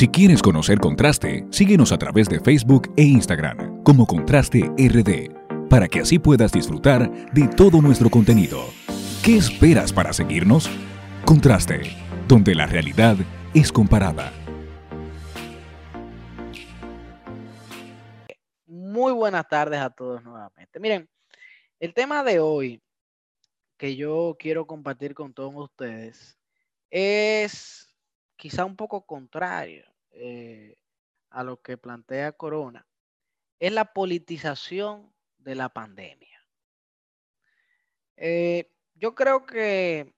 Si quieres conocer Contraste, síguenos a través de Facebook e Instagram como Contraste RD, para que así puedas disfrutar de todo nuestro contenido. ¿Qué esperas para seguirnos? Contraste, donde la realidad es comparada. Muy buenas tardes a todos nuevamente. Miren, el tema de hoy que yo quiero compartir con todos ustedes es quizá un poco contrario eh, a lo que plantea Corona, es la politización de la pandemia. Eh, yo creo que,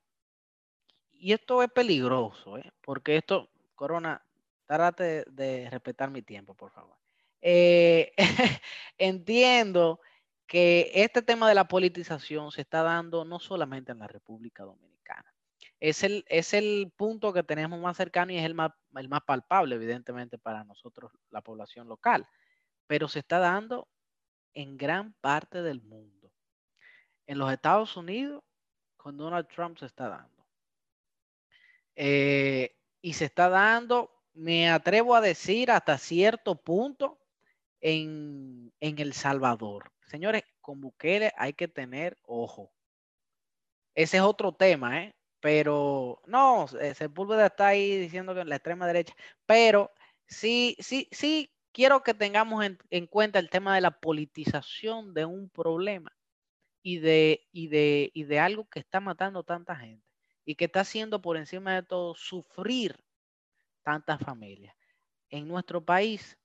y esto es peligroso, ¿eh? porque esto, Corona, trate de respetar mi tiempo, por favor. entiendo que este tema de la politización se está dando no solamente en la República Dominicana es el, es el punto que tenemos más cercano y es el más, el más palpable, evidentemente, para nosotros, la población local. Pero se está dando en gran parte del mundo. En los Estados Unidos, con Donald Trump se está dando. Eh, y se está dando, me atrevo a decir, hasta cierto punto en, en El Salvador. Señores, con Bukele hay que tener ojo. Ese es otro tema, ¿eh? Pero no, eh, Sepúlveda está ahí diciendo que en la extrema derecha, pero sí, sí, sí quiero que tengamos en, cuenta el tema de la politización de un problema y de, y, de, y de algo que está matando tanta gente y que está haciendo por encima de todo sufrir tantas familias. En nuestro país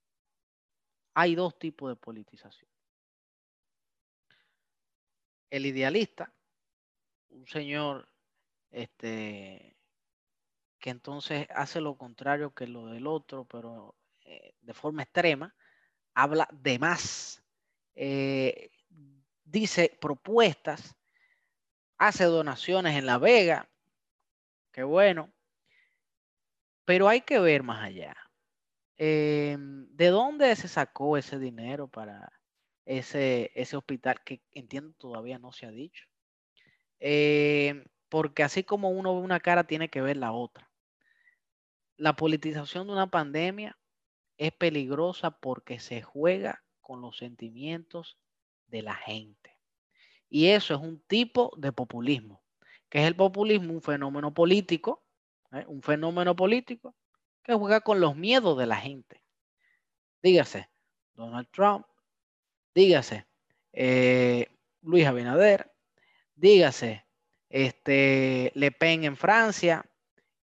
hay dos tipos de politización. El idealista, un señor este, que entonces hace lo contrario que lo del otro, pero eh, de forma extrema, habla de más, eh, dice propuestas, hace donaciones en La Vega, qué bueno, pero hay que ver más allá. Em, ¿De dónde se sacó ese dinero para ese, ese hospital que entiendo todavía no se ha dicho? Eh, porque así como uno ve una cara, tiene que ver la otra. La politización de una pandemia es peligrosa porque se juega con los sentimientos de la gente. Y eso es un tipo de populismo. que es el populismo? Un fenómeno político, ¿eh? un fenómeno político que juega con los miedos de la gente. Dígase Donald Trump, dígase eh, Luis Abinader, dígase este, Le Pen en Francia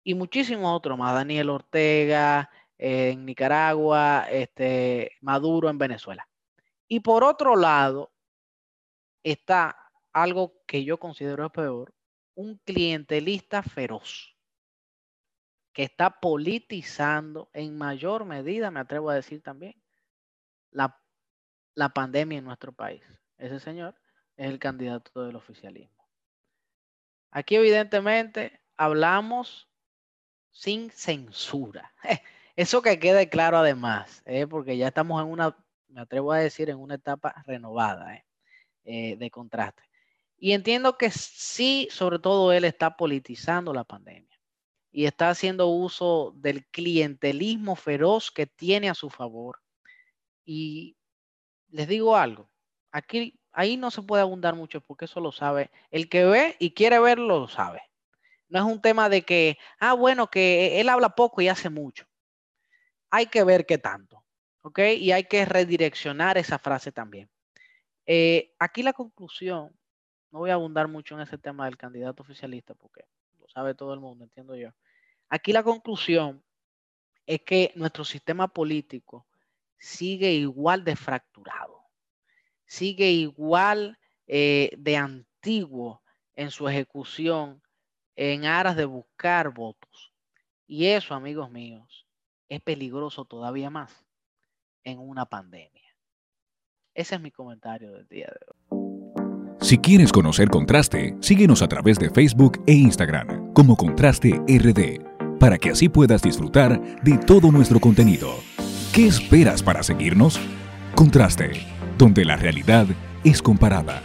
y muchísimos otros más, Daniel Ortega en Nicaragua, este, Maduro en Venezuela. Y por otro lado, está algo que yo considero peor, un clientelista feroz que está politizando en mayor medida, me atrevo a decir también, la, la pandemia en nuestro país. Ese señor es el candidato del oficialismo. Aquí evidentemente hablamos sin censura. Eso que quede claro además, ¿eh? porque ya estamos en una, me atrevo a decir, en una etapa renovada ¿eh? Eh, de contraste. Y entiendo que sí, sobre todo él está politizando la pandemia y está haciendo uso del clientelismo feroz que tiene a su favor. Y les digo algo, aquí ahí no se puede abundar mucho porque eso lo sabe. El que ve y quiere verlo lo sabe. No es un tema de que, ah, bueno, que él habla poco y hace mucho. Hay que ver qué tanto, ¿ok? Y hay que redireccionar esa frase también. Eh, aquí la conclusión, no voy a abundar mucho en ese tema del candidato oficialista porque lo sabe todo el mundo, entiendo yo. Aquí la conclusión es que nuestro sistema político sigue igual de fracturado sigue igual eh, de antiguo en su ejecución en aras de buscar votos. Y eso, amigos míos, es peligroso todavía más en una pandemia. Ese es mi comentario del día de hoy. Si quieres conocer Contraste, síguenos a través de Facebook e Instagram como Contraste RD, para que así puedas disfrutar de todo nuestro contenido. ¿Qué esperas para seguirnos? Contraste donde la realidad es comparada.